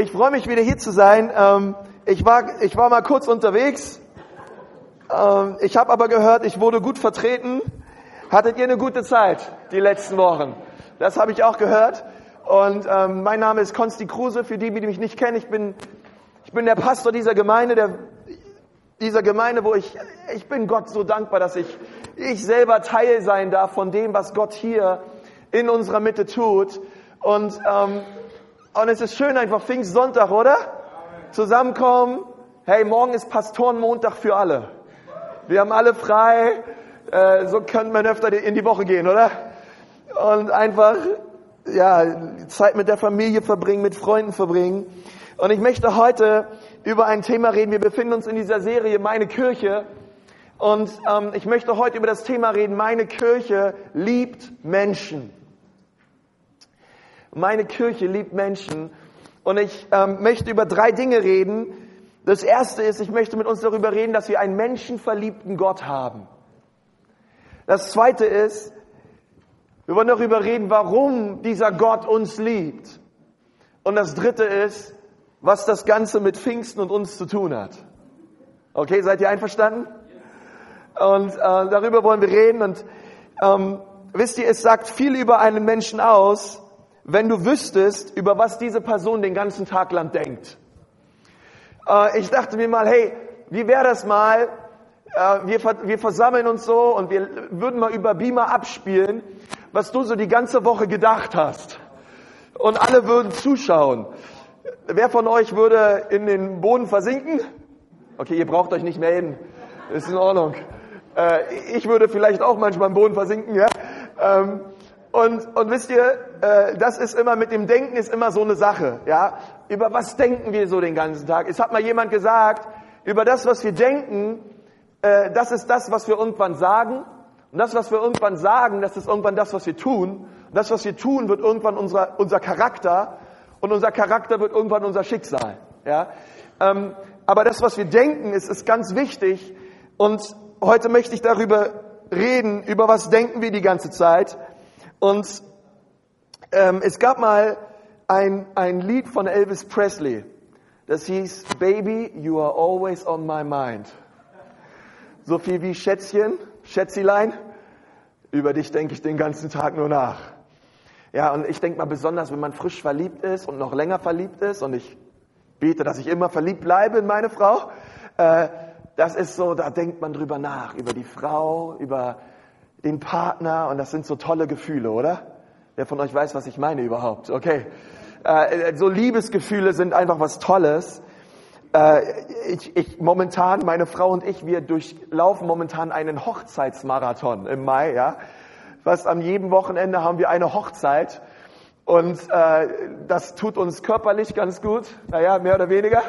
Ich freue mich wieder hier zu sein. Ähm, ich, war, ich war mal kurz unterwegs. Ähm, ich habe aber gehört, ich wurde gut vertreten. Hattet ihr eine gute Zeit die letzten Wochen? Das habe ich auch gehört. Und ähm, mein Name ist Konsti Kruse. Für die, die mich nicht kennen, ich bin, ich bin der Pastor dieser Gemeinde, der, dieser Gemeinde, wo ich, ich bin Gott so dankbar, dass ich, ich selber Teil sein darf von dem, was Gott hier in unserer Mitte tut. Und ähm, und es ist schön einfach Pfingstsonntag, oder? Zusammenkommen. Hey, morgen ist Pastorenmontag für alle. Wir haben alle frei. Äh, so könnte man öfter in die Woche gehen, oder? Und einfach, ja, Zeit mit der Familie verbringen, mit Freunden verbringen. Und ich möchte heute über ein Thema reden. Wir befinden uns in dieser Serie Meine Kirche. Und ähm, ich möchte heute über das Thema reden. Meine Kirche liebt Menschen. Meine Kirche liebt Menschen. Und ich ähm, möchte über drei Dinge reden. Das erste ist, ich möchte mit uns darüber reden, dass wir einen menschenverliebten Gott haben. Das zweite ist, wir wollen darüber reden, warum dieser Gott uns liebt. Und das dritte ist, was das Ganze mit Pfingsten und uns zu tun hat. Okay, seid ihr einverstanden? Und äh, darüber wollen wir reden. Und ähm, wisst ihr, es sagt viel über einen Menschen aus, wenn du wüsstest, über was diese Person den ganzen Tag lang denkt. Äh, ich dachte mir mal, hey, wie wäre das mal? Äh, wir, wir versammeln uns so und wir würden mal über Beamer abspielen, was du so die ganze Woche gedacht hast. Und alle würden zuschauen. Wer von euch würde in den Boden versinken? Okay, ihr braucht euch nicht melden. Ist in Ordnung. Äh, ich würde vielleicht auch manchmal im Boden versinken, ja. Ähm, und, und wisst ihr, äh, das ist immer mit dem Denken ist immer so eine Sache, ja. Über was denken wir so den ganzen Tag? Es hat mal jemand gesagt, über das, was wir denken, äh, das ist das, was wir irgendwann sagen. Und das, was wir irgendwann sagen, das ist irgendwann das, was wir tun. Und das, was wir tun, wird irgendwann unser, unser Charakter. Und unser Charakter wird irgendwann unser Schicksal, ja. Ähm, aber das, was wir denken, ist, ist ganz wichtig. Und heute möchte ich darüber reden, über was denken wir die ganze Zeit. Und ähm, es gab mal ein, ein Lied von Elvis Presley, das hieß Baby, you are always on my mind. So viel wie Schätzchen, Schätzilein, über dich denke ich den ganzen Tag nur nach. Ja, und ich denke mal besonders, wenn man frisch verliebt ist und noch länger verliebt ist, und ich bete, dass ich immer verliebt bleibe in meine Frau, äh, das ist so, da denkt man drüber nach, über die Frau, über den Partner und das sind so tolle Gefühle, oder? Wer von euch weiß, was ich meine überhaupt? Okay. Äh, so Liebesgefühle sind einfach was Tolles. Äh, ich, ich, momentan, meine Frau und ich, wir durchlaufen momentan einen Hochzeitsmarathon im Mai, ja. Fast am jedem Wochenende haben wir eine Hochzeit und äh, das tut uns körperlich ganz gut, naja, mehr oder weniger.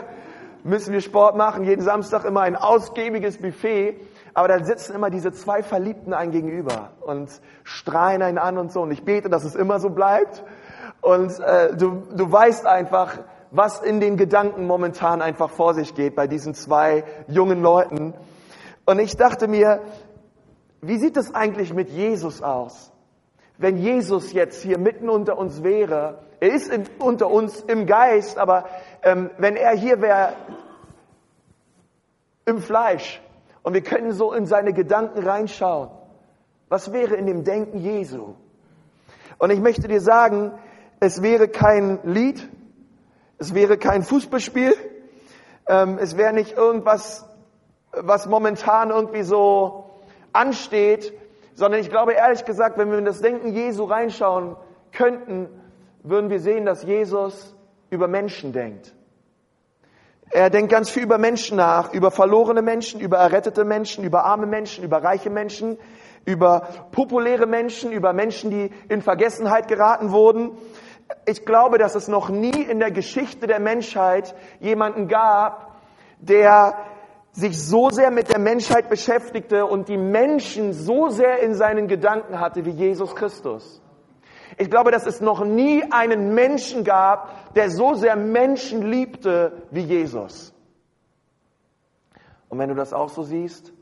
Müssen wir Sport machen, jeden Samstag immer ein ausgiebiges Buffet aber da sitzen immer diese zwei Verliebten ein gegenüber und strahlen einen an und so. Und ich bete, dass es immer so bleibt. Und äh, du, du weißt einfach, was in den Gedanken momentan einfach vor sich geht bei diesen zwei jungen Leuten. Und ich dachte mir, wie sieht es eigentlich mit Jesus aus? Wenn Jesus jetzt hier mitten unter uns wäre, er ist in, unter uns im Geist, aber ähm, wenn er hier wäre im Fleisch, und wir können so in seine Gedanken reinschauen. Was wäre in dem Denken Jesu? Und ich möchte dir sagen, es wäre kein Lied, es wäre kein Fußballspiel, ähm, es wäre nicht irgendwas, was momentan irgendwie so ansteht, sondern ich glaube ehrlich gesagt, wenn wir in das Denken Jesu reinschauen könnten, würden wir sehen, dass Jesus über Menschen denkt. Er denkt ganz viel über Menschen nach, über verlorene Menschen, über errettete Menschen, über arme Menschen, über reiche Menschen, über populäre Menschen, über Menschen, die in Vergessenheit geraten wurden. Ich glaube, dass es noch nie in der Geschichte der Menschheit jemanden gab, der sich so sehr mit der Menschheit beschäftigte und die Menschen so sehr in seinen Gedanken hatte wie Jesus Christus. Ich glaube, dass es noch nie einen Menschen gab, der so sehr Menschen liebte wie Jesus. Und wenn du das auch so siehst,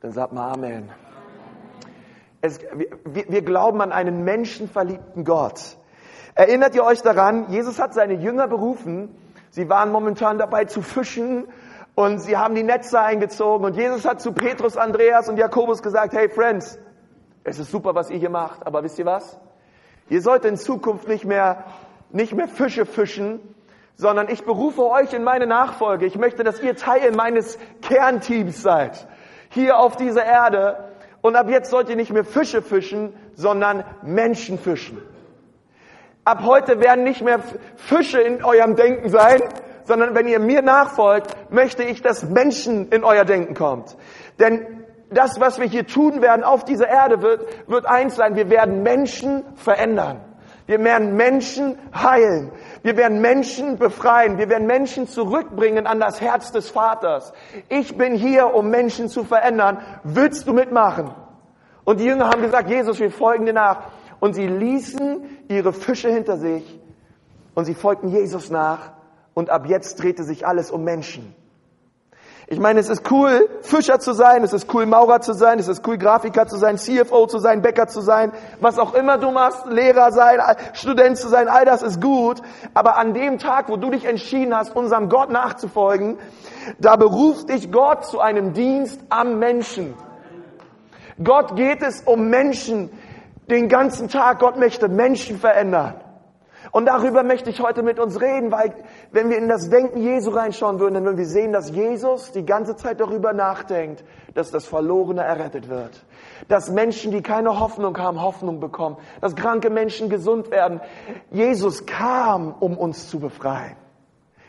dann sag mal Amen. Es, wir, wir glauben an einen menschenverliebten Gott. Erinnert ihr euch daran, Jesus hat seine Jünger berufen Sie waren momentan dabei zu fischen und sie haben die Netze eingezogen und Jesus hat zu Petrus, Andreas und Jakobus gesagt, hey Friends, es ist super, was ihr hier macht, aber wisst ihr was? Ihr sollt in Zukunft nicht mehr, nicht mehr Fische fischen, sondern ich berufe euch in meine Nachfolge. Ich möchte, dass ihr Teil meines Kernteams seid. Hier auf dieser Erde. Und ab jetzt sollt ihr nicht mehr Fische fischen, sondern Menschen fischen. Ab heute werden nicht mehr Fische in eurem Denken sein, sondern wenn ihr mir nachfolgt, möchte ich, dass Menschen in euer Denken kommt. Denn das, was wir hier tun werden auf dieser Erde, wird, wird eins sein. Wir werden Menschen verändern. Wir werden Menschen heilen. Wir werden Menschen befreien. Wir werden Menschen zurückbringen an das Herz des Vaters. Ich bin hier, um Menschen zu verändern. Willst du mitmachen? Und die Jünger haben gesagt, Jesus, wir folgen dir nach. Und sie ließen ihre Fische hinter sich und sie folgten Jesus nach. Und ab jetzt drehte sich alles um Menschen. Ich meine, es ist cool, Fischer zu sein, es ist cool, Maurer zu sein, es ist cool, Grafiker zu sein, CFO zu sein, Bäcker zu sein, was auch immer du machst, Lehrer sein, Student zu sein, all das ist gut. Aber an dem Tag, wo du dich entschieden hast, unserem Gott nachzufolgen, da beruft dich Gott zu einem Dienst am Menschen. Gott geht es um Menschen den ganzen Tag. Gott möchte Menschen verändern. Und darüber möchte ich heute mit uns reden, weil wenn wir in das Denken Jesu reinschauen würden, dann würden wir sehen, dass Jesus die ganze Zeit darüber nachdenkt, dass das Verlorene errettet wird. Dass Menschen, die keine Hoffnung haben, Hoffnung bekommen. Dass kranke Menschen gesund werden. Jesus kam, um uns zu befreien.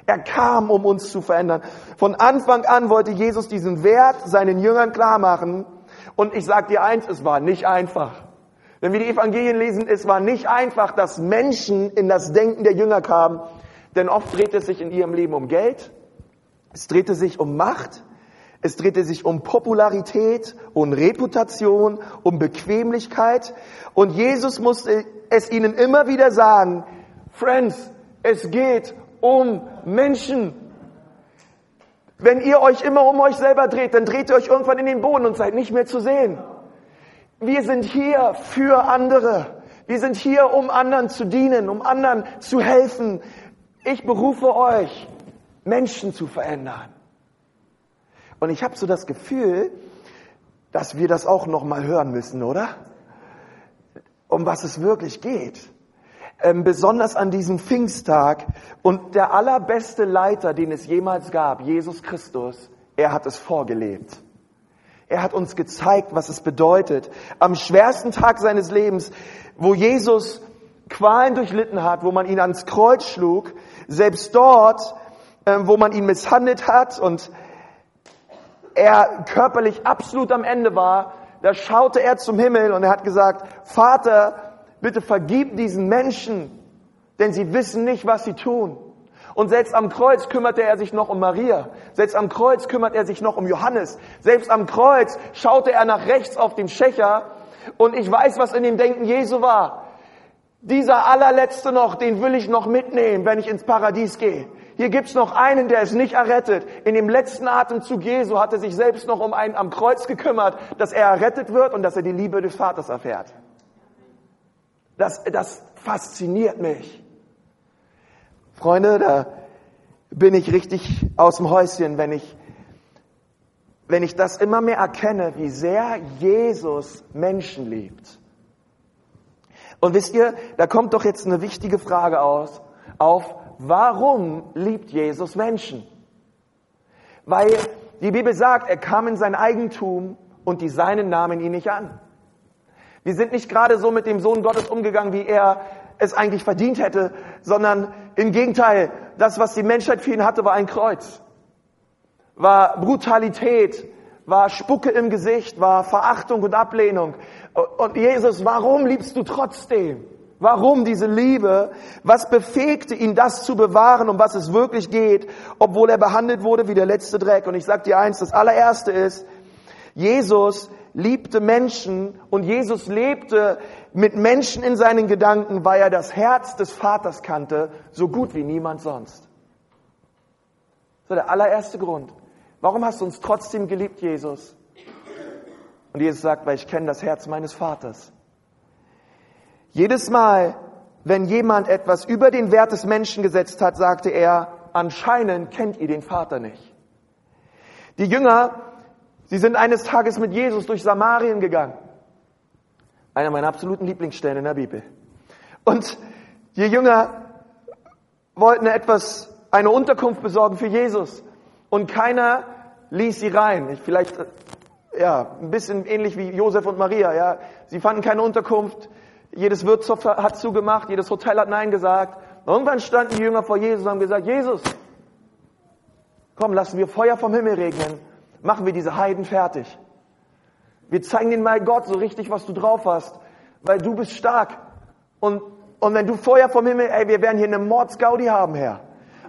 Er kam, um uns zu verändern. Von Anfang an wollte Jesus diesen Wert seinen Jüngern klar machen. Und ich sage dir eins, es war nicht einfach. Wenn wir die Evangelien lesen, es war nicht einfach, dass Menschen in das Denken der Jünger kamen, denn oft dreht es sich in ihrem Leben um Geld, es drehte sich um Macht, es drehte sich um Popularität, um Reputation, um Bequemlichkeit. Und Jesus musste es ihnen immer wieder sagen, Friends, es geht um Menschen. Wenn ihr euch immer um euch selber dreht, dann dreht ihr euch irgendwann in den Boden und seid nicht mehr zu sehen. Wir sind hier für andere. Wir sind hier, um anderen zu dienen, um anderen zu helfen. Ich berufe euch, Menschen zu verändern. Und ich habe so das Gefühl, dass wir das auch noch mal hören müssen, oder? Um was es wirklich geht. Ähm, besonders an diesem Pfingsttag. Und der allerbeste Leiter, den es jemals gab, Jesus Christus, er hat es vorgelebt. Er hat uns gezeigt, was es bedeutet. Am schwersten Tag seines Lebens, wo Jesus Qualen durchlitten hat, wo man ihn ans Kreuz schlug, selbst dort, ähm, wo man ihn misshandelt hat und er körperlich absolut am Ende war, da schaute er zum Himmel und er hat gesagt, Vater, bitte vergib diesen Menschen, denn sie wissen nicht, was sie tun. Und selbst am Kreuz kümmerte er sich noch um Maria. Selbst am Kreuz kümmert er sich noch um Johannes. Selbst am Kreuz schaute er nach rechts auf den Schächer. Und ich weiß, was in dem Denken Jesu war. Dieser allerletzte noch, den will ich noch mitnehmen, wenn ich ins Paradies gehe. Hier gibt's noch einen, der ist nicht errettet. In dem letzten Atemzug Jesu hat er sich selbst noch um einen am Kreuz gekümmert, dass er errettet wird und dass er die Liebe des Vaters erfährt. Das, das fasziniert mich. Freunde, da bin ich richtig aus dem Häuschen, wenn ich, wenn ich das immer mehr erkenne, wie sehr Jesus Menschen liebt. Und wisst ihr, da kommt doch jetzt eine wichtige Frage aus, auf, warum liebt Jesus Menschen? Weil die Bibel sagt, er kam in sein Eigentum und die Seinen nahmen ihn nicht an. Wir sind nicht gerade so mit dem Sohn Gottes umgegangen, wie er es eigentlich verdient hätte, sondern im Gegenteil, das, was die Menschheit für ihn hatte, war ein Kreuz, war Brutalität, war Spucke im Gesicht, war Verachtung und Ablehnung. Und Jesus, warum liebst du trotzdem? Warum diese Liebe? Was befähigte ihn, das zu bewahren, um was es wirklich geht, obwohl er behandelt wurde wie der letzte Dreck? Und ich sage dir eins, das allererste ist, Jesus liebte Menschen und Jesus lebte mit Menschen in seinen Gedanken, weil er das Herz des Vaters kannte, so gut wie niemand sonst. War der allererste Grund. Warum hast du uns trotzdem geliebt, Jesus? Und Jesus sagt, weil ich kenne das Herz meines Vaters. Jedes Mal, wenn jemand etwas über den Wert des Menschen gesetzt hat, sagte er, anscheinend kennt ihr den Vater nicht. Die Jünger, sie sind eines Tages mit Jesus durch Samarien gegangen. Einer meiner absoluten Lieblingsstellen in der Bibel. Und die Jünger wollten etwas, eine Unterkunft besorgen für Jesus. Und keiner ließ sie rein. Ich, vielleicht, ja, ein bisschen ähnlich wie Josef und Maria, ja. Sie fanden keine Unterkunft. Jedes Wirtshof hat zugemacht, jedes Hotel hat Nein gesagt. Irgendwann standen die Jünger vor Jesus und haben gesagt, Jesus, komm, lassen wir Feuer vom Himmel regnen. Machen wir diese Heiden fertig. Wir zeigen ihnen mal Gott so richtig, was du drauf hast, weil du bist stark. Und, und wenn du Feuer vom Himmel, ey, wir werden hier eine Mordsgaudi haben, Herr.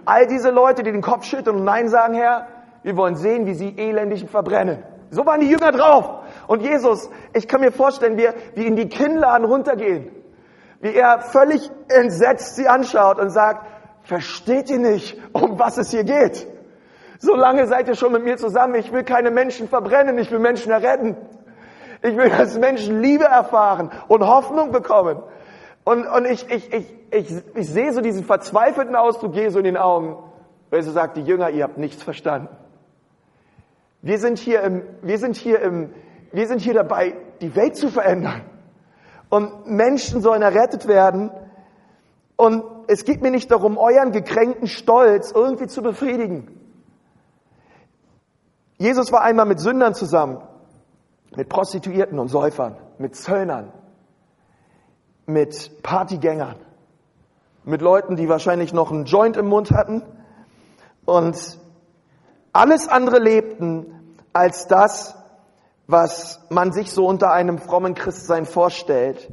All diese Leute, die den Kopf schütteln und Nein sagen, Herr, wir wollen sehen, wie sie elendig verbrennen. So waren die Jünger drauf. Und Jesus, ich kann mir vorstellen, wie, wie in die Kinnladen runtergehen. Wie er völlig entsetzt sie anschaut und sagt, versteht ihr nicht, um was es hier geht? So lange seid ihr schon mit mir zusammen. Ich will keine Menschen verbrennen. Ich will Menschen erretten. Ich will, dass Menschen Liebe erfahren und Hoffnung bekommen. Und, und ich, ich, ich, ich, ich sehe so diesen verzweifelten Ausdruck Jesu in den Augen, weil er sagt, die Jünger, ihr habt nichts verstanden. Wir sind hier im, wir sind hier im, wir sind hier dabei, die Welt zu verändern. Und Menschen sollen errettet werden. Und es geht mir nicht darum, euren gekränkten Stolz irgendwie zu befriedigen. Jesus war einmal mit Sündern zusammen, mit Prostituierten und Säufern, mit Zöllnern, mit Partygängern, mit Leuten, die wahrscheinlich noch einen Joint im Mund hatten und alles andere lebten als das, was man sich so unter einem frommen Christsein vorstellt.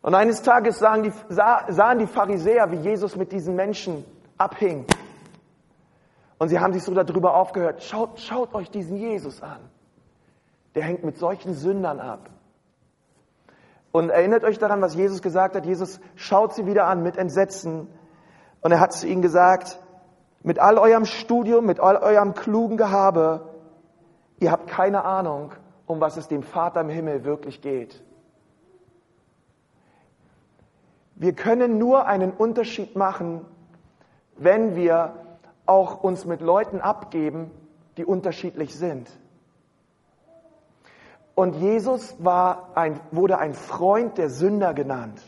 Und eines Tages sahen die, sahen die Pharisäer, wie Jesus mit diesen Menschen abhing. Und sie haben sich so darüber aufgehört, schaut, schaut euch diesen Jesus an. Der hängt mit solchen Sündern ab. Und erinnert euch daran, was Jesus gesagt hat. Jesus schaut sie wieder an mit Entsetzen. Und er hat zu ihnen gesagt, mit all eurem Studium, mit all eurem klugen Gehabe, ihr habt keine Ahnung, um was es dem Vater im Himmel wirklich geht. Wir können nur einen Unterschied machen, wenn wir auch uns mit Leuten abgeben, die unterschiedlich sind. Und Jesus war ein, wurde ein Freund der Sünder genannt.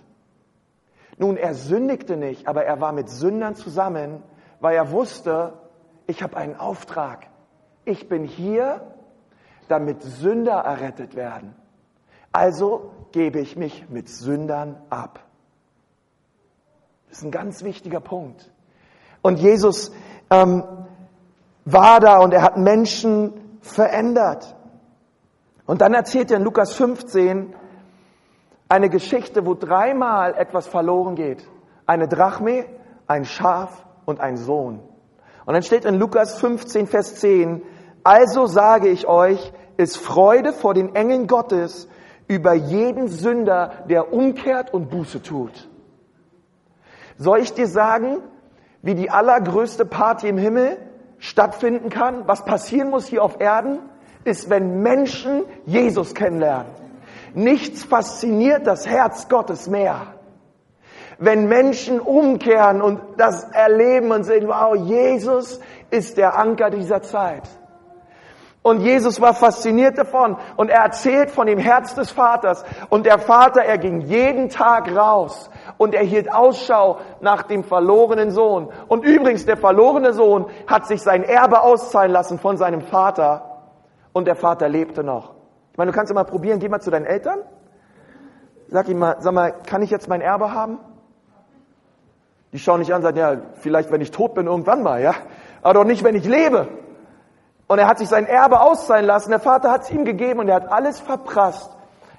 Nun, er sündigte nicht, aber er war mit Sündern zusammen, weil er wusste, ich habe einen Auftrag. Ich bin hier, damit Sünder errettet werden. Also gebe ich mich mit Sündern ab. Das ist ein ganz wichtiger Punkt. Und Jesus ähm, war da und er hat Menschen verändert. Und dann erzählt er in Lukas 15 eine Geschichte, wo dreimal etwas verloren geht. Eine Drachme, ein Schaf und ein Sohn. Und dann steht in Lukas 15, Vers 10, also sage ich euch, ist Freude vor den Engeln Gottes über jeden Sünder, der umkehrt und Buße tut. Soll ich dir sagen, wie die allergrößte Party im Himmel stattfinden kann, was passieren muss hier auf Erden? ist, wenn Menschen Jesus kennenlernen. Nichts fasziniert das Herz Gottes mehr. Wenn Menschen umkehren und das erleben und sehen, wow, Jesus ist der Anker dieser Zeit. Und Jesus war fasziniert davon und er erzählt von dem Herz des Vaters. Und der Vater, er ging jeden Tag raus und er hielt Ausschau nach dem verlorenen Sohn. Und übrigens, der verlorene Sohn hat sich sein Erbe auszahlen lassen von seinem Vater und der Vater lebte noch. Ich meine, du kannst immer probieren, geh mal zu deinen Eltern. Sag ihm mal, sag mal, kann ich jetzt mein Erbe haben? Die schauen nicht an und sagen, ja, vielleicht wenn ich tot bin, irgendwann mal, ja. Aber doch nicht, wenn ich lebe. Und er hat sich sein Erbe auszahlen lassen. Der Vater hat es ihm gegeben und er hat alles verprasst.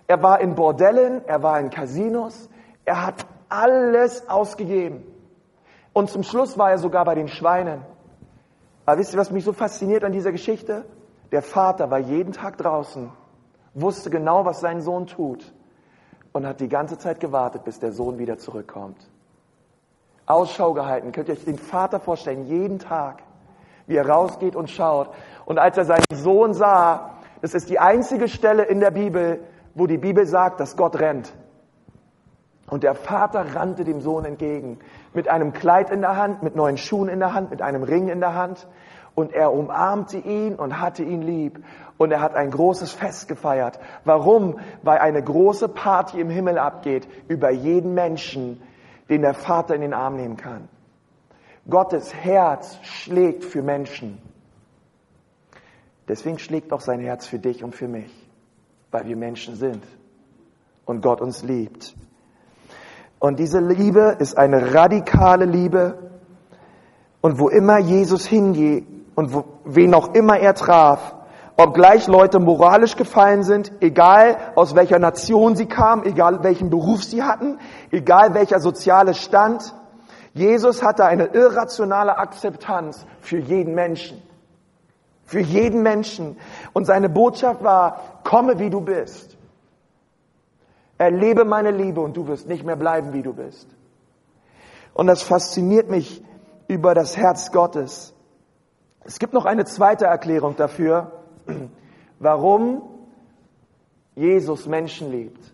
Er war in Bordellen, er war in Casinos, er hat alles ausgegeben. Und zum Schluss war er sogar bei den Schweinen. Aber wisst ihr, was mich so fasziniert an dieser Geschichte? Der Vater war jeden Tag draußen, wusste genau, was sein Sohn tut und hat die ganze Zeit gewartet, bis der Sohn wieder zurückkommt. Ausschau gehalten. Könnt ihr euch den Vater vorstellen, jeden Tag, wie er rausgeht und schaut. Und als er seinen Sohn sah, das ist die einzige Stelle in der Bibel, wo die Bibel sagt, dass Gott rennt. Und der Vater rannte dem Sohn entgegen, mit einem Kleid in der Hand, mit neuen Schuhen in der Hand, mit einem Ring in der Hand. Und er umarmte ihn und hatte ihn lieb. Und er hat ein großes Fest gefeiert. Warum? Weil eine große Party im Himmel abgeht über jeden Menschen, den der Vater in den Arm nehmen kann. Gottes Herz schlägt für Menschen. Deswegen schlägt auch sein Herz für dich und für mich, weil wir Menschen sind und Gott uns liebt. Und diese Liebe ist eine radikale Liebe. Und wo immer Jesus hingeht und wo, wen auch immer er traf, obgleich Leute moralisch gefallen sind, egal aus welcher Nation sie kamen, egal welchen Beruf sie hatten, egal welcher soziale Stand, Jesus hatte eine irrationale Akzeptanz für jeden Menschen. Für jeden Menschen. Und seine Botschaft war, komme wie du bist. Erlebe meine Liebe und du wirst nicht mehr bleiben, wie du bist. Und das fasziniert mich über das Herz Gottes. Es gibt noch eine zweite Erklärung dafür, warum Jesus Menschen liebt.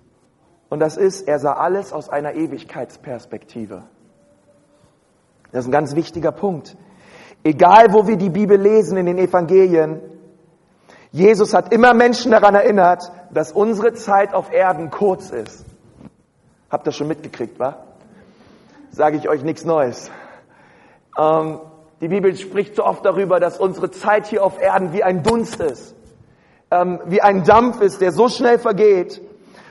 Und das ist, er sah alles aus einer Ewigkeitsperspektive. Das ist ein ganz wichtiger Punkt. Egal, wo wir die Bibel lesen in den Evangelien, Jesus hat immer Menschen daran erinnert, dass unsere Zeit auf Erden kurz ist. Habt ihr schon mitgekriegt, wa? Sage ich euch nichts Neues. Ähm, die Bibel spricht so oft darüber, dass unsere Zeit hier auf Erden wie ein Dunst ist, ähm, wie ein Dampf ist, der so schnell vergeht.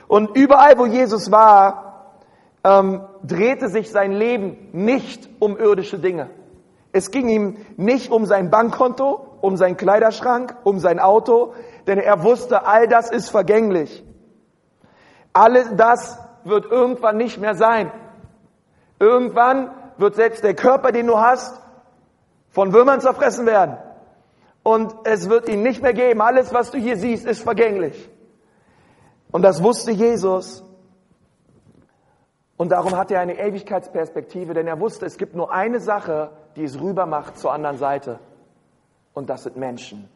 Und überall, wo Jesus war, ähm, drehte sich sein Leben nicht um irdische Dinge. Es ging ihm nicht um sein Bankkonto, um seinen Kleiderschrank, um sein Auto, denn er wusste, all das ist vergänglich. Alles das wird irgendwann nicht mehr sein. Irgendwann wird selbst der Körper, den du hast, von Würmern zerfressen werden. Und es wird ihn nicht mehr geben. Alles, was du hier siehst, ist vergänglich. Und das wusste Jesus. Und darum hat er eine Ewigkeitsperspektive, denn er wusste, es gibt nur eine Sache, die es rüber macht zur anderen Seite. Und das sind Menschen.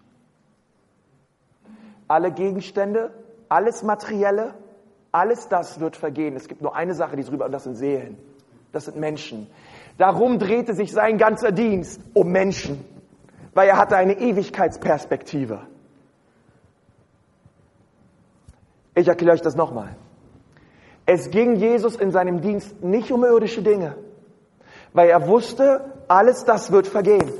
Alle Gegenstände, alles Materielle, alles das wird vergehen. Es gibt nur eine Sache, die es rüber, und das sind Seelen. Das sind Menschen. Darum drehte sich sein ganzer Dienst um Menschen, weil er hatte eine Ewigkeitsperspektive. Ich erkläre euch das nochmal. Es ging Jesus in seinem Dienst nicht um irdische Dinge, weil er wusste, alles das wird vergehen.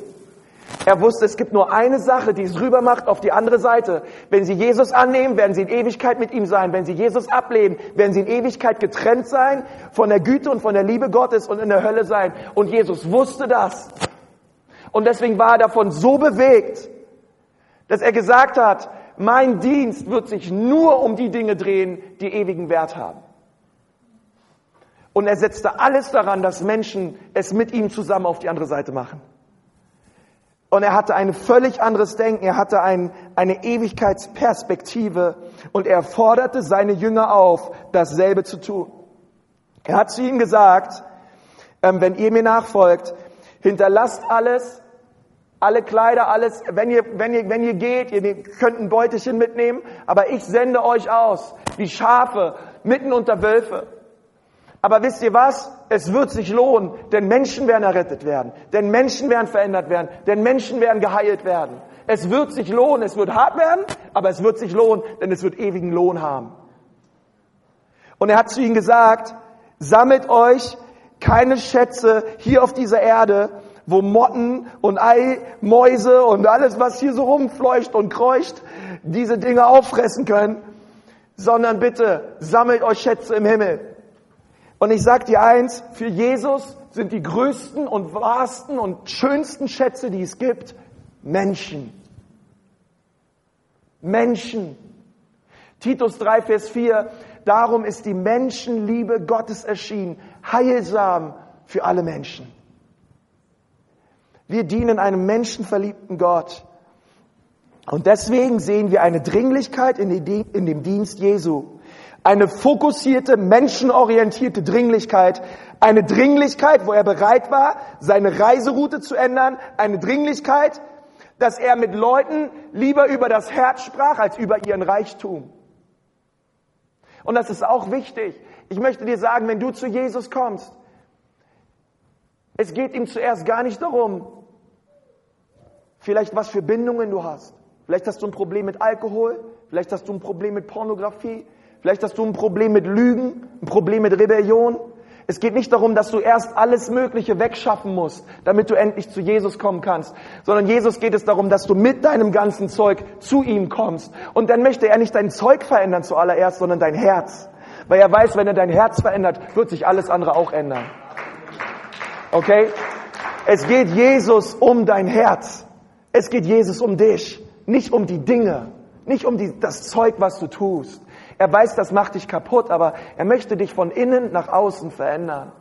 Er wusste, es gibt nur eine Sache, die es rüber macht auf die andere Seite. Wenn Sie Jesus annehmen, werden Sie in Ewigkeit mit ihm sein. Wenn Sie Jesus ablehnen, werden Sie in Ewigkeit getrennt sein von der Güte und von der Liebe Gottes und in der Hölle sein. Und Jesus wusste das. Und deswegen war er davon so bewegt, dass er gesagt hat, mein Dienst wird sich nur um die Dinge drehen, die ewigen Wert haben. Und er setzte alles daran, dass Menschen es mit ihm zusammen auf die andere Seite machen. Und er hatte ein völlig anderes Denken, er hatte ein, eine Ewigkeitsperspektive und er forderte seine Jünger auf, dasselbe zu tun. Er hat zu ihnen gesagt, ähm, wenn ihr mir nachfolgt, hinterlasst alles, alle Kleider, alles, wenn ihr, wenn ihr, wenn ihr geht, ihr könnt ein Beutelchen mitnehmen, aber ich sende euch aus, wie Schafe, mitten unter Wölfe. Aber wisst ihr was? Es wird sich lohnen, denn Menschen werden errettet werden, denn Menschen werden verändert werden, denn Menschen werden geheilt werden. Es wird sich lohnen, es wird hart werden, aber es wird sich lohnen, denn es wird ewigen Lohn haben. Und er hat zu ihnen gesagt, sammelt euch keine Schätze hier auf dieser Erde, wo Motten und Ei, Mäuse und alles, was hier so rumfleucht und kreucht, diese Dinge auffressen können, sondern bitte sammelt euch Schätze im Himmel und ich sage dir eins, für Jesus sind die größten und wahrsten und schönsten Schätze, die es gibt, Menschen. Menschen. Titus 3, Vers 4, darum ist die Menschenliebe Gottes erschienen, heilsam für alle Menschen. Wir dienen einem menschenverliebten Gott. Und deswegen sehen wir eine Dringlichkeit in dem Dienst Jesu. Eine fokussierte, menschenorientierte Dringlichkeit. Eine Dringlichkeit, wo er bereit war, seine Reiseroute zu ändern. Eine Dringlichkeit, dass er mit Leuten lieber über das Herz sprach, als über ihren Reichtum. Und das ist auch wichtig. Ich möchte dir sagen, wenn du zu Jesus kommst, es geht ihm zuerst gar nicht darum, vielleicht was für Bindungen du hast. Vielleicht hast du ein Problem mit Alkohol, vielleicht hast du ein Problem mit Pornografie, vielleicht hast du ein Problem mit Lügen, ein Problem mit Rebellion. Es geht nicht darum, dass du erst alles Mögliche wegschaffen musst, damit du endlich zu Jesus kommen kannst, sondern Jesus geht es darum, dass du mit deinem ganzen Zeug zu ihm kommst. Und dann möchte er nicht dein Zeug verändern zuallererst, sondern dein Herz. Weil er weiß, wenn er dein Herz verändert, wird sich alles andere auch ändern. Okay? Es geht Jesus um dein Herz. Es geht Jesus um dich, nicht um die Dinge, nicht um die, das Zeug, was du tust. Er weiß, das macht dich kaputt, aber er möchte dich von innen nach außen verändern.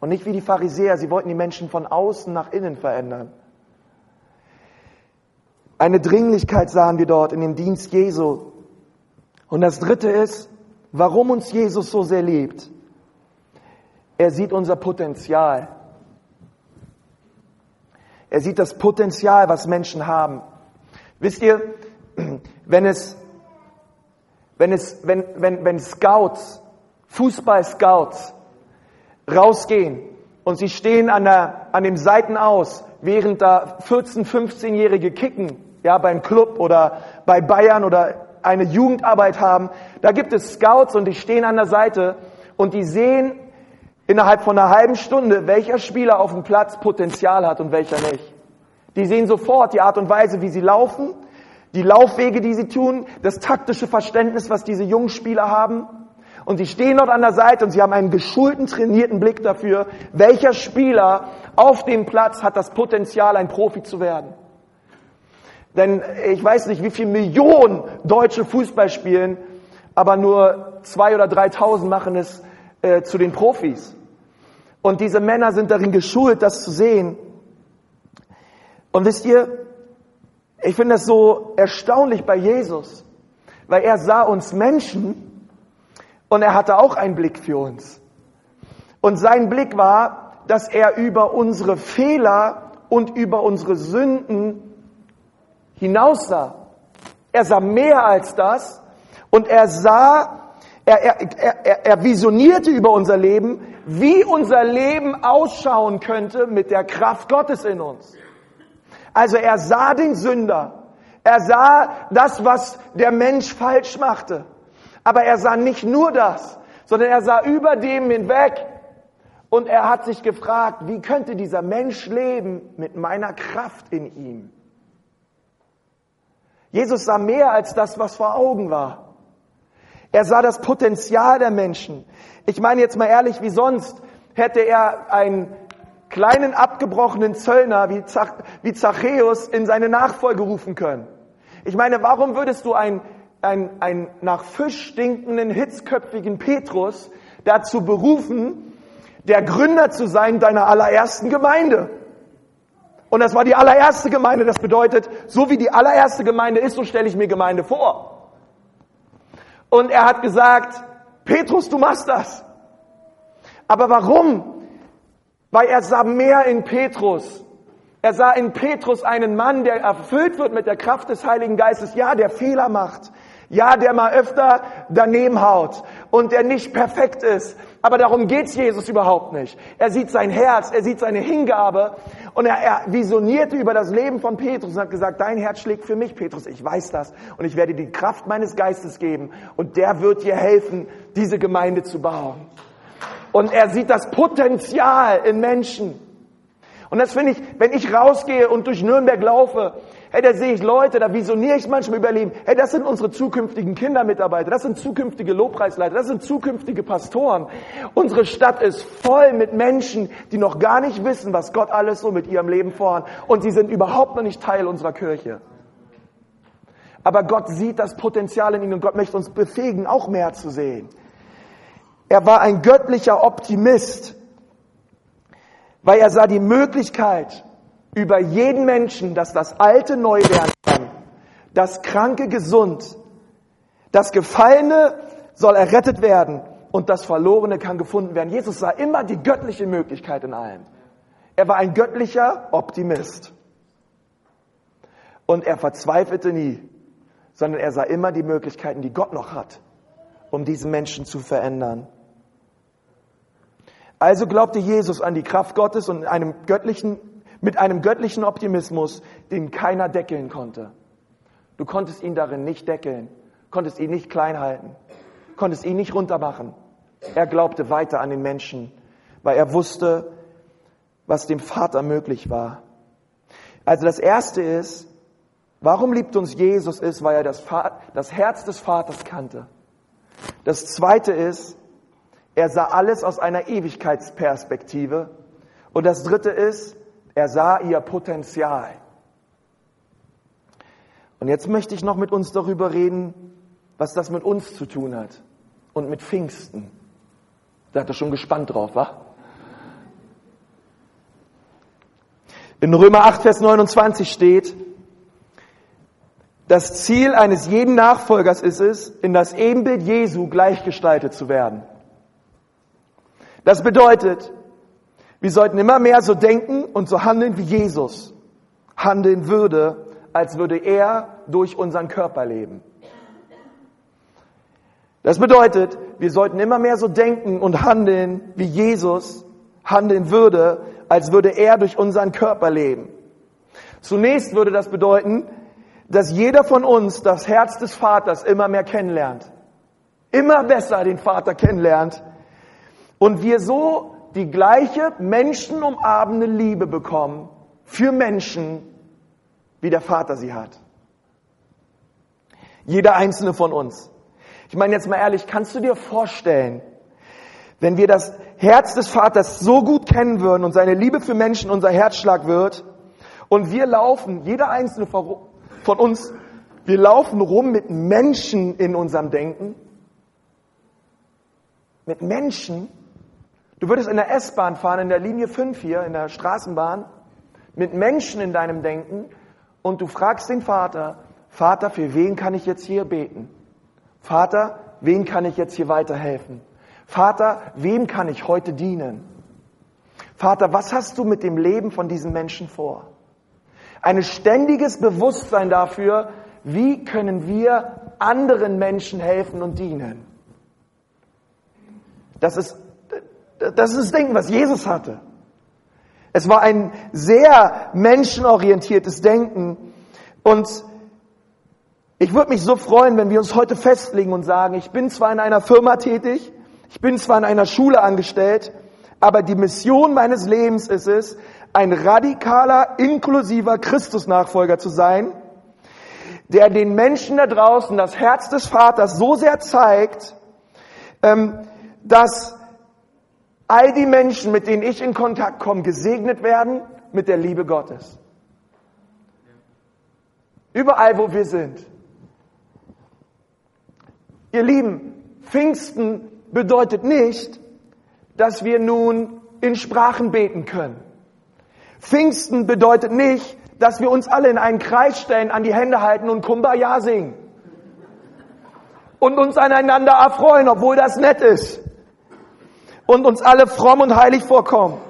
Und nicht wie die Pharisäer, sie wollten die Menschen von außen nach innen verändern. Eine Dringlichkeit sahen wir dort in dem Dienst Jesu. Und das Dritte ist, warum uns Jesus so sehr liebt. Er sieht unser Potenzial. Er sieht das Potenzial, was Menschen haben. Wisst ihr, wenn es, wenn es, wenn, wenn, wenn Scouts, Fußball-Scouts rausgehen und sie stehen an, der, an dem Seitenaus, während da 14-, 15-Jährige kicken, ja, beim Club oder bei Bayern oder eine Jugendarbeit haben, da gibt es Scouts und die stehen an der Seite und die sehen innerhalb von einer halben Stunde, welcher Spieler auf dem Platz Potenzial hat und welcher nicht. Die sehen sofort die Art und Weise, wie sie laufen, die Laufwege, die sie tun, das taktische Verständnis, was diese jungen Spieler haben. Und sie stehen dort an der Seite und sie haben einen geschulten, trainierten Blick dafür, welcher Spieler auf dem Platz hat das Potenzial, ein Profi zu werden. Denn ich weiß nicht, wie viele Millionen deutsche Fußball spielen, aber nur zwei oder dreitausend machen es äh, zu den Profis. Und diese Männer sind darin geschult, das zu sehen. Und wisst ihr, ich finde es so erstaunlich bei Jesus, weil er sah uns Menschen und er hatte auch einen Blick für uns. Und sein Blick war, dass er über unsere Fehler und über unsere Sünden hinaussah. Er sah mehr als das und er sah, er, er, er, er visionierte über unser Leben, wie unser Leben ausschauen könnte mit der Kraft Gottes in uns. Also er sah den Sünder. Er sah das, was der Mensch falsch machte. Aber er sah nicht nur das, sondern er sah über dem hinweg. Und er hat sich gefragt, wie könnte dieser Mensch leben mit meiner Kraft in ihm? Jesus sah mehr als das, was vor Augen war. Er sah das Potenzial der Menschen. Ich meine jetzt mal ehrlich, wie sonst hätte er einen kleinen abgebrochenen Zöllner wie, Zach, wie Zachäus in seine Nachfolge rufen können. Ich meine, warum würdest du einen, einen, einen nach Fisch stinkenden, hitzköpfigen Petrus dazu berufen, der Gründer zu sein deiner allerersten Gemeinde? Und das war die allererste Gemeinde. Das bedeutet, so wie die allererste Gemeinde ist, so stelle ich mir Gemeinde vor. Und er hat gesagt, Petrus, du machst das. Aber warum? Weil er sah mehr in Petrus. Er sah in Petrus einen Mann, der erfüllt wird mit der Kraft des Heiligen Geistes. Ja, der Fehler macht. Ja, der mal öfter daneben haut und der nicht perfekt ist. Aber darum geht's Jesus überhaupt nicht. Er sieht sein Herz, er sieht seine Hingabe und er, er visionierte über das Leben von Petrus und hat gesagt, dein Herz schlägt für mich, Petrus, ich weiß das und ich werde die Kraft meines Geistes geben und der wird dir helfen, diese Gemeinde zu bauen. Und er sieht das Potenzial in Menschen. Und das finde ich, wenn ich rausgehe und durch Nürnberg laufe, hey, da sehe ich Leute, da visioniere ich manchmal überleben, hey, das sind unsere zukünftigen Kindermitarbeiter, das sind zukünftige Lobpreisleiter, das sind zukünftige Pastoren. Unsere Stadt ist voll mit Menschen, die noch gar nicht wissen, was Gott alles so mit ihrem Leben vorhat. Und sie sind überhaupt noch nicht Teil unserer Kirche. Aber Gott sieht das Potenzial in ihnen und Gott möchte uns befähigen, auch mehr zu sehen. Er war ein göttlicher Optimist weil er sah die Möglichkeit über jeden Menschen, dass das Alte neu werden kann, das Kranke gesund, das Gefallene soll errettet werden und das Verlorene kann gefunden werden. Jesus sah immer die göttliche Möglichkeit in allem. Er war ein göttlicher Optimist. Und er verzweifelte nie, sondern er sah immer die Möglichkeiten, die Gott noch hat, um diesen Menschen zu verändern. Also glaubte Jesus an die Kraft Gottes und einem göttlichen, mit einem göttlichen Optimismus, den keiner deckeln konnte. Du konntest ihn darin nicht deckeln, konntest ihn nicht klein halten, konntest ihn nicht runtermachen. Er glaubte weiter an den Menschen, weil er wusste, was dem Vater möglich war. Also das Erste ist, warum liebt uns Jesus, ist, weil er das, das Herz des Vaters kannte. Das Zweite ist, er sah alles aus einer Ewigkeitsperspektive. Und das Dritte ist, er sah ihr Potenzial. Und jetzt möchte ich noch mit uns darüber reden, was das mit uns zu tun hat und mit Pfingsten. Da hat er schon gespannt drauf, wa? In Römer 8, Vers 29 steht, das Ziel eines jeden Nachfolgers ist es, in das Ebenbild Jesu gleichgestaltet zu werden. Das bedeutet, wir sollten immer mehr so denken und so handeln, wie Jesus handeln würde, als würde er durch unseren Körper leben. Das bedeutet, wir sollten immer mehr so denken und handeln, wie Jesus handeln würde, als würde er durch unseren Körper leben. Zunächst würde das bedeuten, dass jeder von uns das Herz des Vaters immer mehr kennenlernt. Immer besser den Vater kennenlernt. Und wir so die gleiche menschenumarmende Liebe bekommen für Menschen, wie der Vater sie hat. Jeder einzelne von uns. Ich meine jetzt mal ehrlich, kannst du dir vorstellen, wenn wir das Herz des Vaters so gut kennen würden und seine Liebe für Menschen unser Herzschlag wird und wir laufen, jeder einzelne von uns, wir laufen rum mit Menschen in unserem Denken, mit Menschen. Du würdest in der S-Bahn fahren, in der Linie 5 hier, in der Straßenbahn, mit Menschen in deinem Denken und du fragst den Vater, Vater, für wen kann ich jetzt hier beten? Vater, wen kann ich jetzt hier weiterhelfen? Vater, wem kann ich heute dienen? Vater, was hast du mit dem Leben von diesen Menschen vor? Ein ständiges Bewusstsein dafür, wie können wir anderen Menschen helfen und dienen. Das ist, das ist das Denken, was Jesus hatte. Es war ein sehr menschenorientiertes Denken und ich würde mich so freuen, wenn wir uns heute festlegen und sagen, ich bin zwar in einer Firma tätig, ich bin zwar in einer Schule angestellt, aber die Mission meines Lebens ist es, ein radikaler, inklusiver Christusnachfolger zu sein, der den Menschen da draußen das Herz des Vaters so sehr zeigt, ähm, dass all die Menschen, mit denen ich in Kontakt komme, gesegnet werden mit der Liebe Gottes. Überall, wo wir sind. Ihr Lieben, Pfingsten bedeutet nicht, dass wir nun in Sprachen beten können. Pfingsten bedeutet nicht, dass wir uns alle in einen Kreis stellen, an die Hände halten und Kumbaya singen. Und uns aneinander erfreuen, obwohl das nett ist. Und uns alle fromm und heilig vorkommen.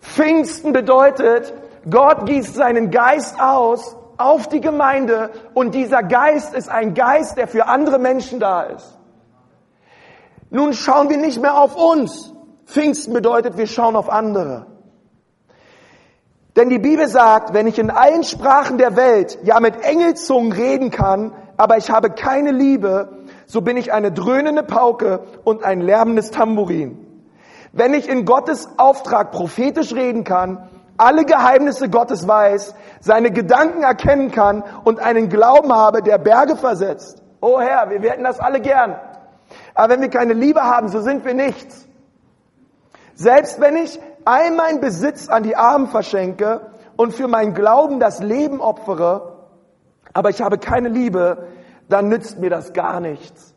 Pfingsten bedeutet, Gott gießt seinen Geist aus auf die Gemeinde und dieser Geist ist ein Geist, der für andere Menschen da ist. Nun schauen wir nicht mehr auf uns. Pfingsten bedeutet, wir schauen auf andere. Denn die Bibel sagt, wenn ich in allen Sprachen der Welt, ja mit Engelzungen reden kann, aber ich habe keine Liebe, so bin ich eine dröhnende Pauke und ein lärmendes Tambourin. Wenn ich in Gottes Auftrag prophetisch reden kann, alle Geheimnisse Gottes weiß, seine Gedanken erkennen kann und einen Glauben habe, der Berge versetzt. Oh Herr, wir werden das alle gern. Aber wenn wir keine Liebe haben, so sind wir nichts. Selbst wenn ich all meinen Besitz an die Armen verschenke und für meinen Glauben das Leben opfere, aber ich habe keine Liebe, dann nützt mir das gar nichts.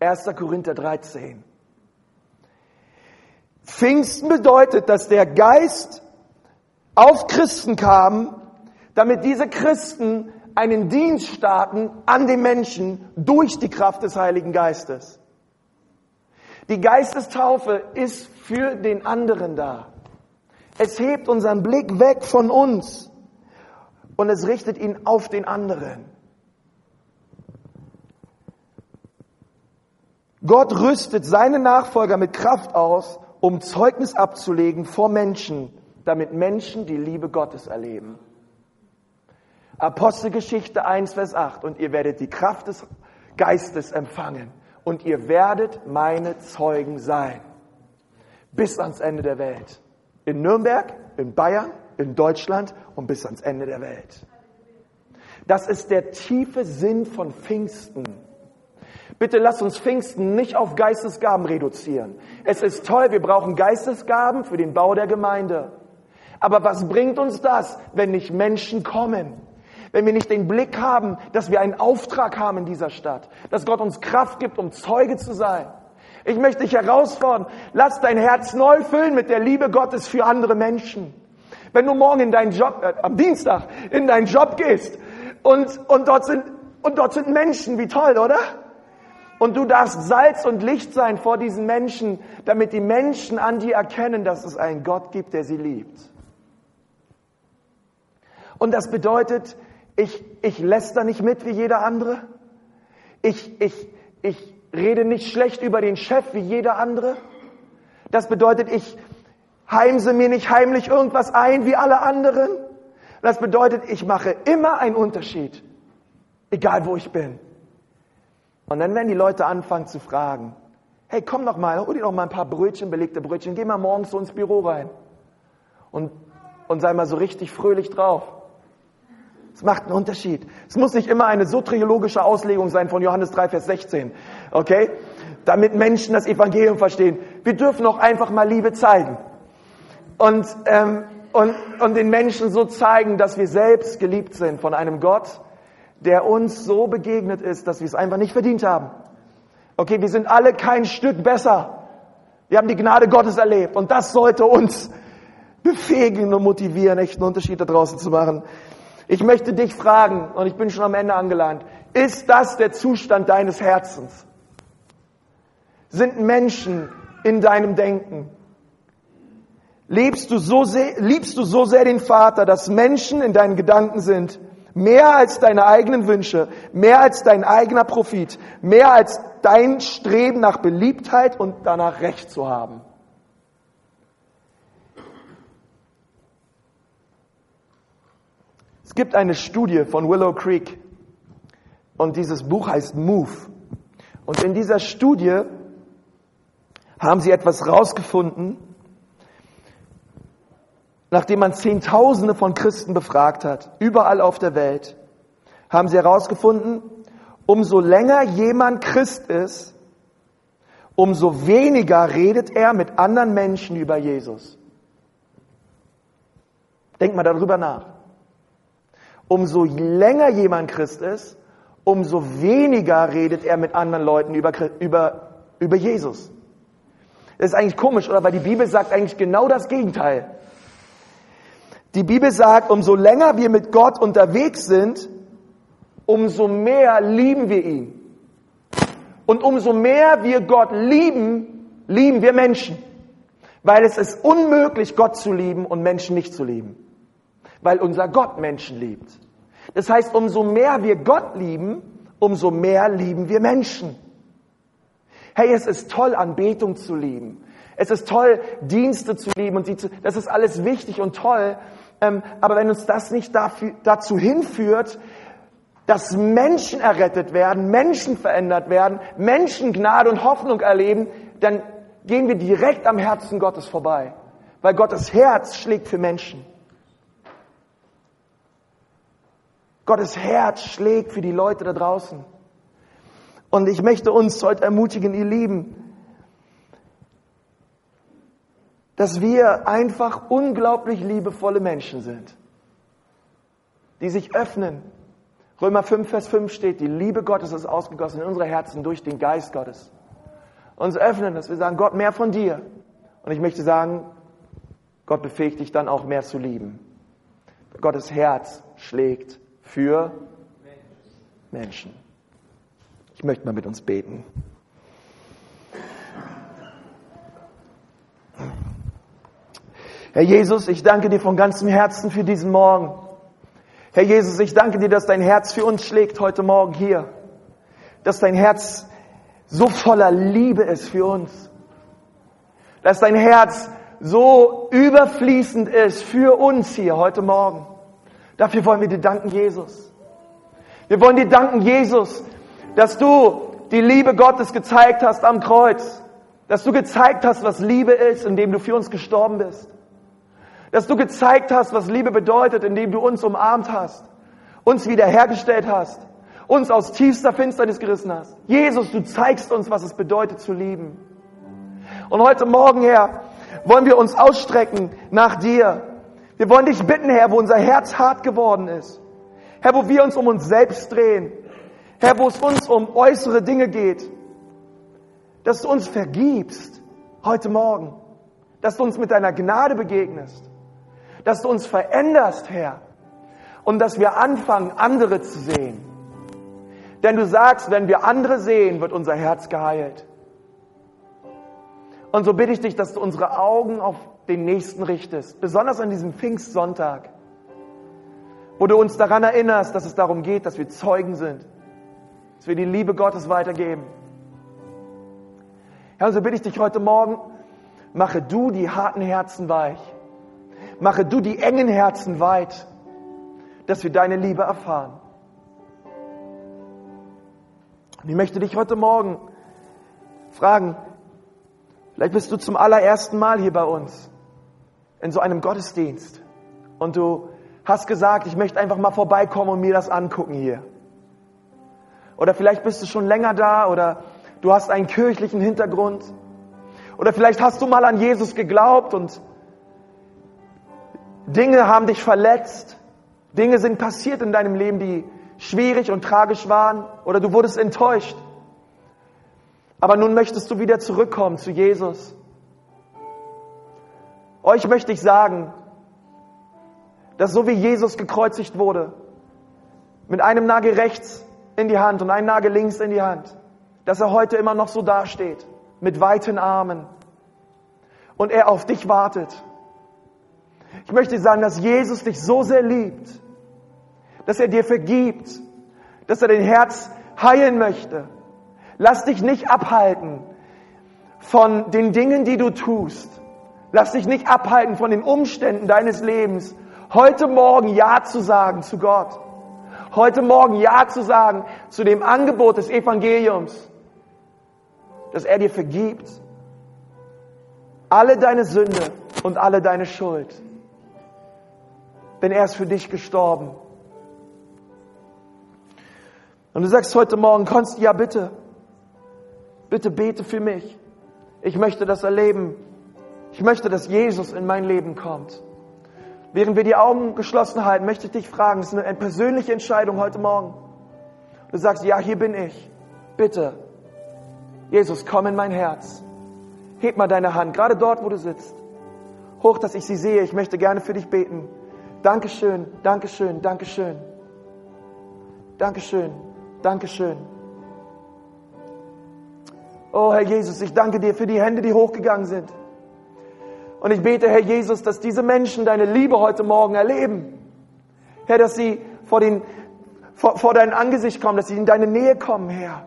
1. Korinther 13. Pfingsten bedeutet, dass der Geist auf Christen kam, damit diese Christen einen Dienst starten an den Menschen durch die Kraft des Heiligen Geistes. Die Geistestaufe ist für den anderen da. Es hebt unseren Blick weg von uns und es richtet ihn auf den anderen. Gott rüstet seine Nachfolger mit Kraft aus, um Zeugnis abzulegen vor Menschen, damit Menschen die Liebe Gottes erleben. Apostelgeschichte 1, Vers 8. Und ihr werdet die Kraft des Geistes empfangen. Und ihr werdet meine Zeugen sein. Bis ans Ende der Welt. In Nürnberg, in Bayern, in Deutschland und bis ans Ende der Welt. Das ist der tiefe Sinn von Pfingsten. Bitte lass uns Pfingsten nicht auf Geistesgaben reduzieren. Es ist toll, wir brauchen Geistesgaben für den Bau der Gemeinde. Aber was bringt uns das, wenn nicht Menschen kommen? Wenn wir nicht den Blick haben, dass wir einen Auftrag haben in dieser Stadt, dass Gott uns Kraft gibt, um Zeuge zu sein. Ich möchte dich herausfordern, lass dein Herz neu füllen mit der Liebe Gottes für andere Menschen. Wenn du morgen in deinen Job, äh, am Dienstag in deinen Job gehst und, und, dort sind, und dort sind Menschen, wie toll, oder? Und du darfst Salz und Licht sein vor diesen Menschen, damit die Menschen an dir erkennen, dass es einen Gott gibt, der sie liebt. Und das bedeutet, ich, ich läster nicht mit wie jeder andere. Ich, ich, ich rede nicht schlecht über den Chef wie jeder andere. Das bedeutet, ich heimse mir nicht heimlich irgendwas ein wie alle anderen. Das bedeutet, ich mache immer einen Unterschied, egal wo ich bin. Und dann werden die Leute anfangen zu fragen, hey, komm doch mal, hol dir doch mal ein paar Brötchen, belegte Brötchen, geh mal morgens so ins Büro rein und, und sei mal so richtig fröhlich drauf. Es macht einen Unterschied. Es muss nicht immer eine soteriologische Auslegung sein von Johannes 3, Vers 16. Okay? Damit Menschen das Evangelium verstehen. Wir dürfen auch einfach mal Liebe zeigen. Und, ähm, und, und den Menschen so zeigen, dass wir selbst geliebt sind von einem Gott, der uns so begegnet ist, dass wir es einfach nicht verdient haben. Okay, wir sind alle kein Stück besser. Wir haben die Gnade Gottes erlebt. Und das sollte uns befähigen und motivieren, echten Unterschied da draußen zu machen. Ich möchte dich fragen, und ich bin schon am Ende angelangt, ist das der Zustand deines Herzens? Sind Menschen in deinem Denken? Lebst du so sehr, liebst du so sehr den Vater, dass Menschen in deinen Gedanken sind? Mehr als deine eigenen Wünsche, mehr als dein eigener Profit, mehr als dein Streben nach Beliebtheit und danach Recht zu haben. Es gibt eine Studie von Willow Creek und dieses Buch heißt Move. Und in dieser Studie haben sie etwas rausgefunden, nachdem man Zehntausende von Christen befragt hat, überall auf der Welt, haben sie herausgefunden, umso länger jemand Christ ist, umso weniger redet er mit anderen Menschen über Jesus. Denk mal darüber nach umso länger jemand Christ ist, umso weniger redet er mit anderen Leuten über, über, über Jesus. Das ist eigentlich komisch, oder? Weil die Bibel sagt eigentlich genau das Gegenteil. Die Bibel sagt, umso länger wir mit Gott unterwegs sind, umso mehr lieben wir ihn. Und umso mehr wir Gott lieben, lieben wir Menschen. Weil es ist unmöglich, Gott zu lieben und Menschen nicht zu lieben weil unser Gott Menschen liebt. Das heißt, umso mehr wir Gott lieben, umso mehr lieben wir Menschen. Hey, es ist toll, Anbetung zu lieben. Es ist toll, Dienste zu lieben und sie zu, das ist alles wichtig und toll. Ähm, aber wenn uns das nicht dafür, dazu hinführt, dass Menschen errettet werden, Menschen verändert werden, Menschen Gnade und Hoffnung erleben, dann gehen wir direkt am Herzen Gottes vorbei. Weil Gottes Herz schlägt für Menschen. Gottes Herz schlägt für die Leute da draußen. Und ich möchte uns heute ermutigen, ihr Lieben, dass wir einfach unglaublich liebevolle Menschen sind, die sich öffnen. Römer 5, Vers 5 steht, die Liebe Gottes ist ausgegossen in unsere Herzen durch den Geist Gottes. Uns öffnen, dass wir sagen, Gott, mehr von dir. Und ich möchte sagen, Gott befähigt dich dann auch mehr zu lieben. Gottes Herz schlägt für Menschen. Ich möchte mal mit uns beten. Herr Jesus, ich danke dir von ganzem Herzen für diesen Morgen. Herr Jesus, ich danke dir, dass dein Herz für uns schlägt heute Morgen hier. Dass dein Herz so voller Liebe ist für uns. dass dein Herz so überfließend ist für uns hier heute Morgen. Dafür wollen wir dir danken, Jesus. Wir wollen dir danken, Jesus, dass du die Liebe Gottes gezeigt hast am Kreuz. Dass du gezeigt hast, was Liebe ist, indem du für uns gestorben bist. Dass du gezeigt hast, was Liebe bedeutet, indem du uns umarmt hast, uns wiederhergestellt hast, uns aus tiefster Finsternis gerissen hast. Jesus, du zeigst uns, was es bedeutet zu lieben. Und heute Morgen, Herr, wollen wir uns ausstrecken nach dir. Wir wollen dich bitten, Herr, wo unser Herz hart geworden ist. Herr, wo wir uns um uns selbst drehen. Herr, wo es uns um äußere Dinge geht. Dass du uns vergibst heute Morgen. Dass du uns mit deiner Gnade begegnest. Dass du uns veränderst, Herr. Und dass wir anfangen, andere zu sehen. Denn du sagst, wenn wir andere sehen, wird unser Herz geheilt. Und so bitte ich dich, dass du unsere Augen auf den Nächsten richtest, besonders an diesem Pfingstsonntag, wo du uns daran erinnerst, dass es darum geht, dass wir Zeugen sind, dass wir die Liebe Gottes weitergeben. Herr, und so bitte ich dich heute Morgen, mache du die harten Herzen weich, mache du die engen Herzen weit, dass wir deine Liebe erfahren. Und ich möchte dich heute Morgen fragen, Vielleicht bist du zum allerersten Mal hier bei uns in so einem Gottesdienst und du hast gesagt, ich möchte einfach mal vorbeikommen und mir das angucken hier. Oder vielleicht bist du schon länger da oder du hast einen kirchlichen Hintergrund. Oder vielleicht hast du mal an Jesus geglaubt und Dinge haben dich verletzt. Dinge sind passiert in deinem Leben, die schwierig und tragisch waren. Oder du wurdest enttäuscht. Aber nun möchtest du wieder zurückkommen zu Jesus. Euch möchte ich sagen, dass so wie Jesus gekreuzigt wurde, mit einem Nagel rechts in die Hand und einem Nagel links in die Hand, dass er heute immer noch so dasteht, mit weiten Armen und er auf dich wartet. Ich möchte sagen, dass Jesus dich so sehr liebt, dass er dir vergibt, dass er dein Herz heilen möchte, Lass dich nicht abhalten von den Dingen, die du tust. Lass dich nicht abhalten von den Umständen deines Lebens. Heute Morgen Ja zu sagen zu Gott. Heute Morgen Ja zu sagen zu dem Angebot des Evangeliums, dass er dir vergibt. Alle deine Sünde und alle deine Schuld. Denn er ist für dich gestorben. Und du sagst heute Morgen, Konst, ja bitte, Bitte bete für mich. Ich möchte das erleben. Ich möchte, dass Jesus in mein Leben kommt. Während wir die Augen geschlossen halten, möchte ich dich fragen, es ist eine persönliche Entscheidung heute Morgen. Du sagst, ja, hier bin ich. Bitte. Jesus, komm in mein Herz. Heb mal deine Hand, gerade dort, wo du sitzt. Hoch, dass ich sie sehe. Ich möchte gerne für dich beten. Dankeschön, Dankeschön, Dankeschön. Dankeschön, Dankeschön. Oh Herr Jesus, ich danke dir für die Hände, die hochgegangen sind. Und ich bete, Herr Jesus, dass diese Menschen deine Liebe heute Morgen erleben. Herr, dass sie vor, den, vor, vor dein Angesicht kommen, dass sie in deine Nähe kommen, Herr.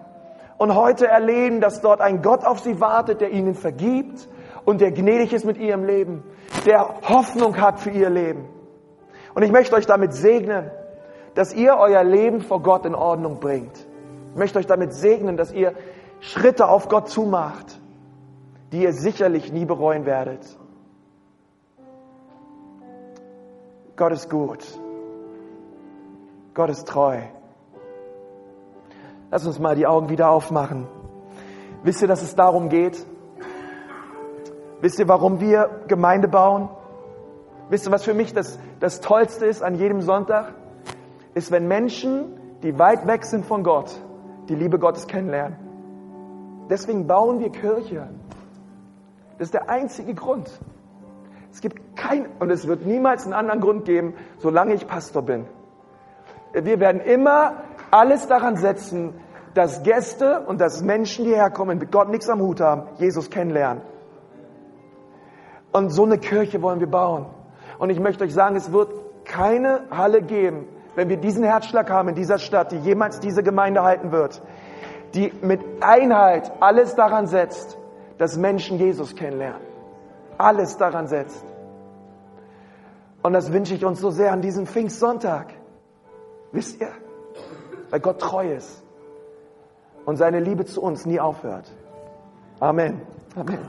Und heute erleben, dass dort ein Gott auf sie wartet, der ihnen vergibt und der gnädig ist mit ihrem Leben, der Hoffnung hat für ihr Leben. Und ich möchte euch damit segnen, dass ihr euer Leben vor Gott in Ordnung bringt. Ich möchte euch damit segnen, dass ihr Schritte auf Gott zumacht, die ihr sicherlich nie bereuen werdet. Gott ist gut. Gott ist treu. Lass uns mal die Augen wieder aufmachen. Wisst ihr, dass es darum geht? Wisst ihr, warum wir Gemeinde bauen? Wisst ihr, was für mich das, das Tollste ist an jedem Sonntag? Ist, wenn Menschen, die weit weg sind von Gott, die Liebe Gottes kennenlernen. Deswegen bauen wir Kirche. Das ist der einzige Grund. Es gibt kein, und es wird niemals einen anderen Grund geben, solange ich Pastor bin. Wir werden immer alles daran setzen, dass Gäste und dass Menschen, die herkommen, mit Gott nichts am Hut haben, Jesus kennenlernen. Und so eine Kirche wollen wir bauen. Und ich möchte euch sagen, es wird keine Halle geben, wenn wir diesen Herzschlag haben in dieser Stadt, die jemals diese Gemeinde halten wird, die mit Einheit alles daran setzt, dass Menschen Jesus kennenlernen. Alles daran setzt. Und das wünsche ich uns so sehr an diesem Pfingstsonntag. Wisst ihr? Weil Gott treu ist und seine Liebe zu uns nie aufhört. Amen. Amen.